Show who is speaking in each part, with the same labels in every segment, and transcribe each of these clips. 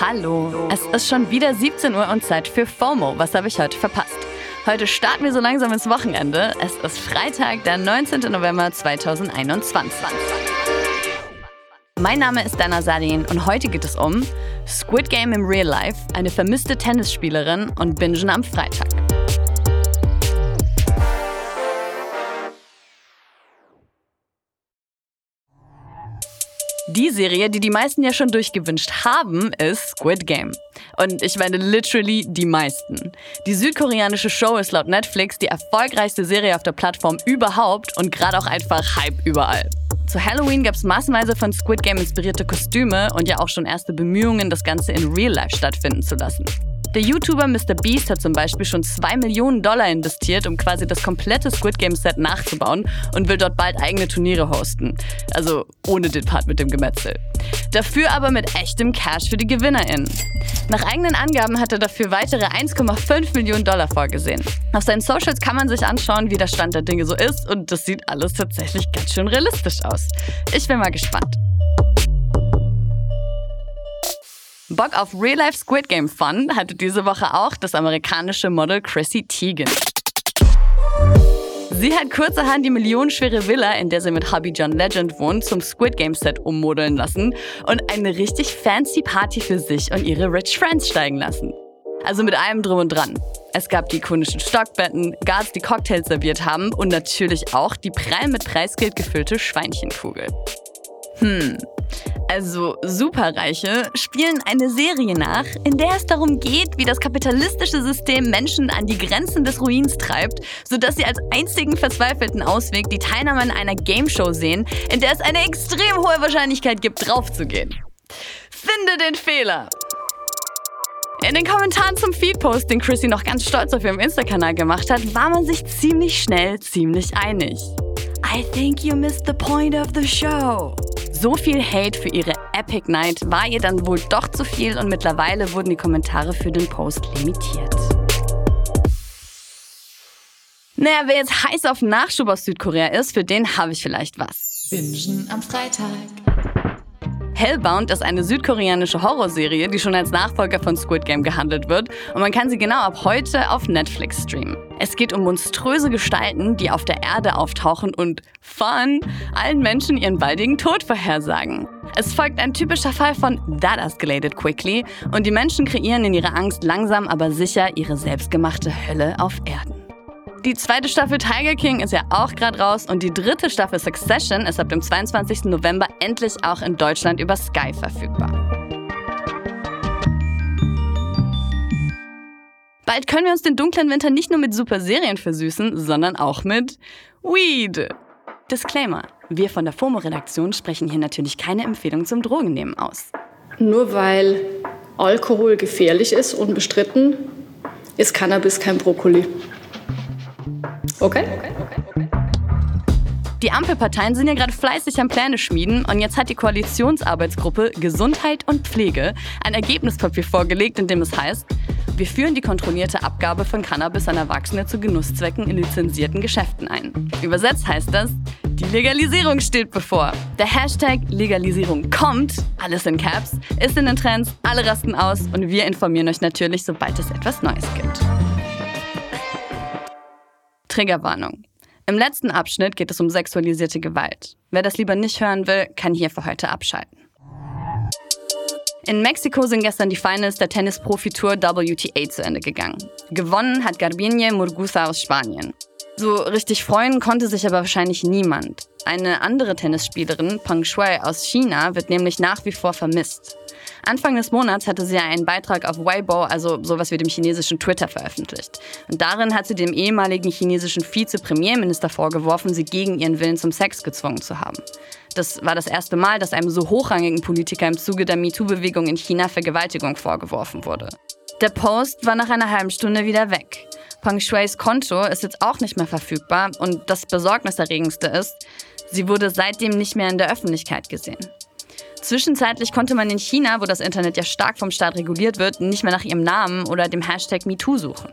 Speaker 1: Hallo, es ist schon wieder 17 Uhr und Zeit für FOMO. Was habe ich heute verpasst? Heute starten wir so langsam ins Wochenende. Es ist Freitag, der 19. November 2021. Mein Name ist Dana Salin und heute geht es um Squid Game im Real Life, eine vermisste Tennisspielerin und Bingen am Freitag. Die Serie, die die meisten ja schon durchgewünscht haben, ist Squid Game. Und ich meine literally die meisten. Die südkoreanische Show ist laut Netflix die erfolgreichste Serie auf der Plattform überhaupt und gerade auch einfach Hype überall. Zu Halloween gab es massenweise von Squid Game inspirierte Kostüme und ja auch schon erste Bemühungen, das Ganze in Real Life stattfinden zu lassen. Der YouTuber Mr. Beast hat zum Beispiel schon 2 Millionen Dollar investiert, um quasi das komplette Squid Game Set nachzubauen und will dort bald eigene Turniere hosten. Also ohne den Part mit dem Gemetzel. Dafür aber mit echtem Cash für die GewinnerInnen. Nach eigenen Angaben hat er dafür weitere 1,5 Millionen Dollar vorgesehen. Auf seinen Socials kann man sich anschauen, wie der Stand der Dinge so ist und das sieht alles tatsächlich ganz schön realistisch aus. Ich bin mal gespannt. Bock auf Real-Life Squid Game Fun hatte diese Woche auch das amerikanische Model Chrissy Teigen. Sie hat kurzerhand die millionenschwere Villa, in der sie mit Hubby John Legend wohnt, zum Squid Game Set ummodeln lassen und eine richtig fancy Party für sich und ihre Rich Friends steigen lassen. Also mit allem drum und dran. Es gab die ikonischen Stockbetten, Guards, die Cocktails serviert haben und natürlich auch die prall mit Preisgeld gefüllte Schweinchenkugel. Hm, also Superreiche, spielen eine Serie nach, in der es darum geht, wie das kapitalistische System Menschen an die Grenzen des Ruins treibt, sodass sie als einzigen verzweifelten Ausweg die Teilnahme an einer Gameshow sehen, in der es eine extrem hohe Wahrscheinlichkeit gibt, draufzugehen. Finde den Fehler! In den Kommentaren zum Feedpost, den Chrissy noch ganz stolz auf ihrem Insta-Kanal gemacht hat, war man sich ziemlich schnell ziemlich einig. I think you missed the point of the show. So viel Hate für ihre Epic Night war ihr dann wohl doch zu viel und mittlerweile wurden die Kommentare für den Post limitiert. Naja, wer jetzt heiß auf Nachschub aus Südkorea ist, für den habe ich vielleicht was.
Speaker 2: Bingen am Freitag.
Speaker 1: Hellbound ist eine südkoreanische Horrorserie, die schon als Nachfolger von Squid Game gehandelt wird und man kann sie genau ab heute auf Netflix streamen. Es geht um monströse Gestalten, die auf der Erde auftauchen und fun allen Menschen ihren baldigen Tod vorhersagen. Es folgt ein typischer Fall von That escalated quickly und die Menschen kreieren in ihrer Angst langsam aber sicher ihre selbstgemachte Hölle auf Erden. Die zweite Staffel Tiger King ist ja auch gerade raus und die dritte Staffel Succession ist ab dem 22. November endlich auch in Deutschland über Sky verfügbar. Bald können wir uns den dunklen Winter nicht nur mit super Serien versüßen, sondern auch mit Weed. Disclaimer: Wir von der FOMO-Redaktion sprechen hier natürlich keine Empfehlung zum Drogennehmen aus.
Speaker 3: Nur weil Alkohol gefährlich ist, unbestritten, ist Cannabis kein Brokkoli. Okay?
Speaker 1: Die Ampelparteien sind ja gerade fleißig am Pläne schmieden und jetzt hat die Koalitionsarbeitsgruppe Gesundheit und Pflege ein Ergebnispapier vorgelegt, in dem es heißt, wir führen die kontrollierte Abgabe von Cannabis an Erwachsene zu Genusszwecken in lizenzierten Geschäften ein. Übersetzt heißt das, die Legalisierung steht bevor. Der Hashtag Legalisierung kommt, alles in Caps, ist in den Trends, alle rasten aus und wir informieren euch natürlich, sobald es etwas Neues gibt. Triggerwarnung. Im letzten Abschnitt geht es um sexualisierte Gewalt. Wer das lieber nicht hören will, kann hier für heute abschalten. In Mexiko sind gestern die Finals der Tennisprofi-Tour WTA zu Ende gegangen. Gewonnen hat Garbiñe Murguza aus Spanien. So richtig freuen konnte sich aber wahrscheinlich niemand. Eine andere Tennisspielerin, Peng Shuai aus China, wird nämlich nach wie vor vermisst. Anfang des Monats hatte sie einen Beitrag auf Weibo, also sowas wie dem chinesischen Twitter, veröffentlicht. Und darin hat sie dem ehemaligen chinesischen Vize-Premierminister vorgeworfen, sie gegen ihren Willen zum Sex gezwungen zu haben. Das war das erste Mal, dass einem so hochrangigen Politiker im Zuge der MeToo-Bewegung in China Vergewaltigung vorgeworfen wurde. Der Post war nach einer halben Stunde wieder weg. Peng Shuais Konto ist jetzt auch nicht mehr verfügbar und das Besorgniserregendste ist, sie wurde seitdem nicht mehr in der Öffentlichkeit gesehen. Zwischenzeitlich konnte man in China, wo das Internet ja stark vom Staat reguliert wird, nicht mehr nach ihrem Namen oder dem Hashtag MeToo suchen.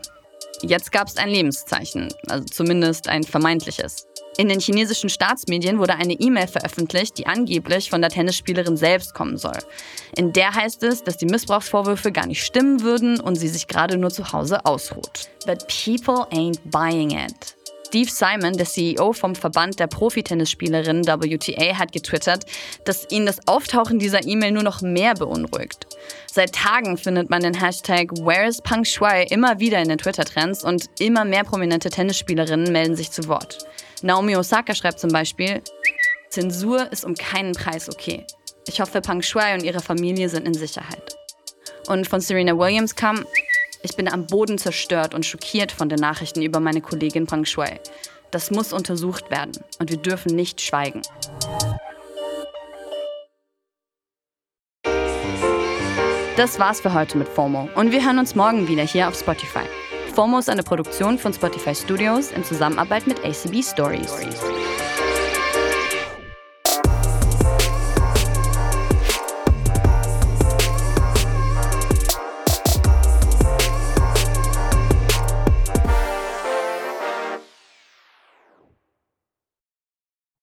Speaker 1: Jetzt gab es ein Lebenszeichen, also zumindest ein vermeintliches. In den chinesischen Staatsmedien wurde eine E-Mail veröffentlicht, die angeblich von der Tennisspielerin selbst kommen soll. In der heißt es, dass die Missbrauchsvorwürfe gar nicht stimmen würden und sie sich gerade nur zu Hause ausruht. But people ain't buying it. Steve Simon, der CEO vom Verband der Profitennisspielerinnen WTA, hat getwittert, dass ihn das Auftauchen dieser E-Mail nur noch mehr beunruhigt. Seit Tagen findet man den Hashtag Where is Peng Shuai immer wieder in den Twitter-Trends und immer mehr prominente Tennisspielerinnen melden sich zu Wort. Naomi Osaka schreibt zum Beispiel, Zensur ist um keinen Preis okay. Ich hoffe, Peng Shuai und ihre Familie sind in Sicherheit. Und von Serena Williams kam, ich bin am Boden zerstört und schockiert von den Nachrichten über meine Kollegin Peng Shui. Das muss untersucht werden und wir dürfen nicht schweigen. Das war's für heute mit FOMO und wir hören uns morgen wieder hier auf Spotify. FOMO ist eine Produktion von Spotify Studios in Zusammenarbeit mit ACB Stories.